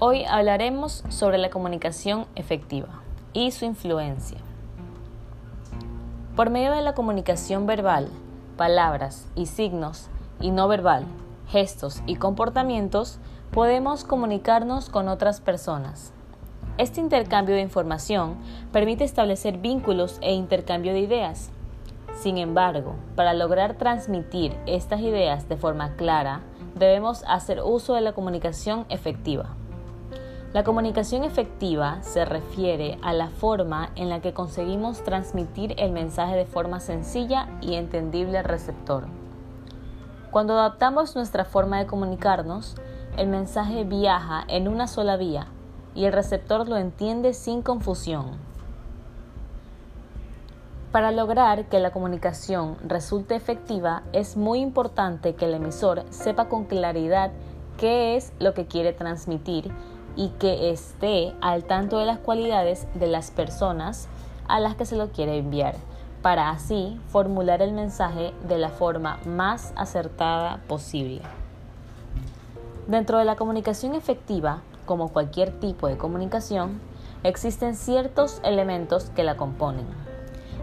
Hoy hablaremos sobre la comunicación efectiva y su influencia. Por medio de la comunicación verbal, palabras y signos, y no verbal, gestos y comportamientos, podemos comunicarnos con otras personas. Este intercambio de información permite establecer vínculos e intercambio de ideas. Sin embargo, para lograr transmitir estas ideas de forma clara, debemos hacer uso de la comunicación efectiva. La comunicación efectiva se refiere a la forma en la que conseguimos transmitir el mensaje de forma sencilla y entendible al receptor. Cuando adaptamos nuestra forma de comunicarnos, el mensaje viaja en una sola vía y el receptor lo entiende sin confusión. Para lograr que la comunicación resulte efectiva es muy importante que el emisor sepa con claridad qué es lo que quiere transmitir y que esté al tanto de las cualidades de las personas a las que se lo quiere enviar para así formular el mensaje de la forma más acertada posible. Dentro de la comunicación efectiva, como cualquier tipo de comunicación, existen ciertos elementos que la componen.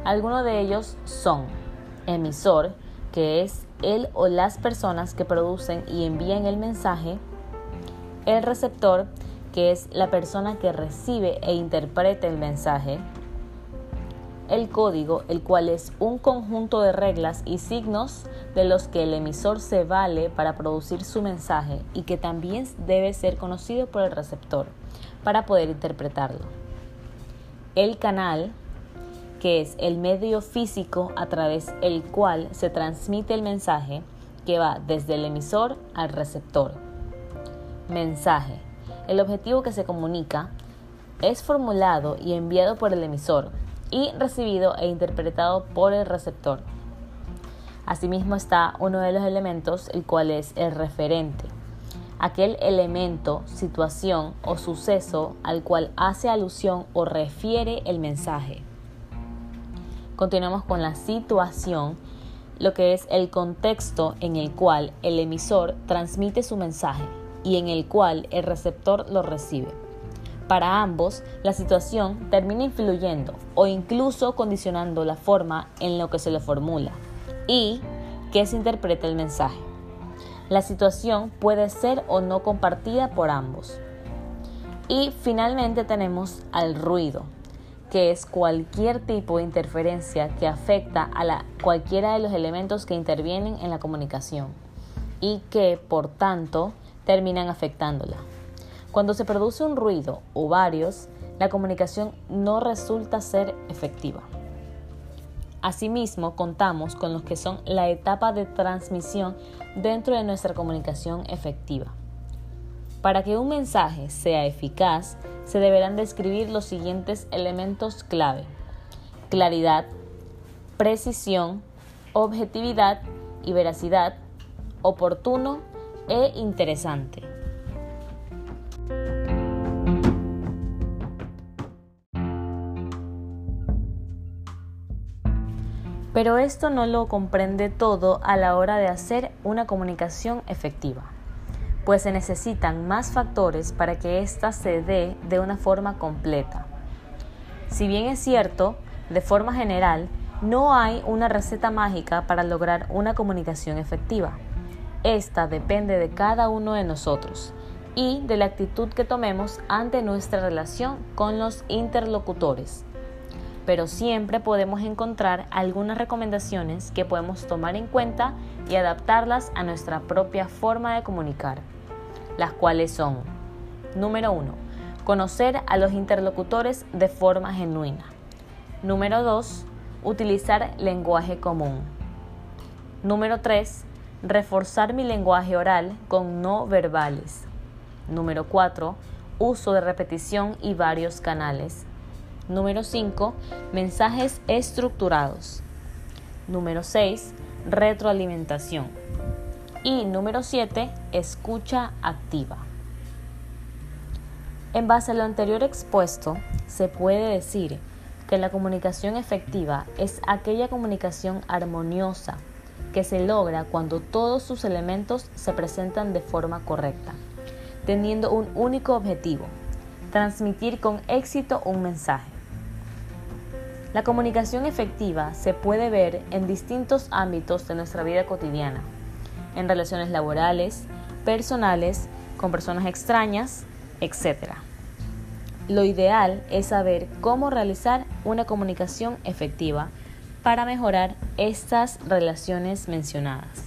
Algunos de ellos son emisor, que es el o las personas que producen y envían el mensaje, el receptor, que es la persona que recibe e interpreta el mensaje, el código, el cual es un conjunto de reglas y signos de los que el emisor se vale para producir su mensaje y que también debe ser conocido por el receptor para poder interpretarlo. El canal, que es el medio físico a través del cual se transmite el mensaje que va desde el emisor al receptor. Mensaje. El objetivo que se comunica es formulado y enviado por el emisor y recibido e interpretado por el receptor. Asimismo está uno de los elementos, el cual es el referente, aquel elemento, situación o suceso al cual hace alusión o refiere el mensaje. Continuamos con la situación, lo que es el contexto en el cual el emisor transmite su mensaje y en el cual el receptor lo recibe. Para ambos, la situación termina influyendo o incluso condicionando la forma en la que se le formula y que se interpreta el mensaje. La situación puede ser o no compartida por ambos. Y finalmente tenemos al ruido, que es cualquier tipo de interferencia que afecta a la, cualquiera de los elementos que intervienen en la comunicación y que, por tanto, terminan afectándola. Cuando se produce un ruido o varios, la comunicación no resulta ser efectiva. Asimismo, contamos con los que son la etapa de transmisión dentro de nuestra comunicación efectiva. Para que un mensaje sea eficaz, se deberán describir los siguientes elementos clave. Claridad, precisión, objetividad y veracidad, oportuno e interesante. Pero esto no lo comprende todo a la hora de hacer una comunicación efectiva, pues se necesitan más factores para que ésta se dé de una forma completa. Si bien es cierto, de forma general, no hay una receta mágica para lograr una comunicación efectiva. Esta depende de cada uno de nosotros y de la actitud que tomemos ante nuestra relación con los interlocutores pero siempre podemos encontrar algunas recomendaciones que podemos tomar en cuenta y adaptarlas a nuestra propia forma de comunicar, las cuales son, número 1, conocer a los interlocutores de forma genuina. Número 2, utilizar lenguaje común. Número 3, reforzar mi lenguaje oral con no verbales. Número 4, uso de repetición y varios canales. Número 5. Mensajes estructurados. Número 6. Retroalimentación. Y número 7. Escucha activa. En base a lo anterior expuesto, se puede decir que la comunicación efectiva es aquella comunicación armoniosa que se logra cuando todos sus elementos se presentan de forma correcta, teniendo un único objetivo, transmitir con éxito un mensaje. La comunicación efectiva se puede ver en distintos ámbitos de nuestra vida cotidiana, en relaciones laborales, personales, con personas extrañas, etc. Lo ideal es saber cómo realizar una comunicación efectiva para mejorar estas relaciones mencionadas.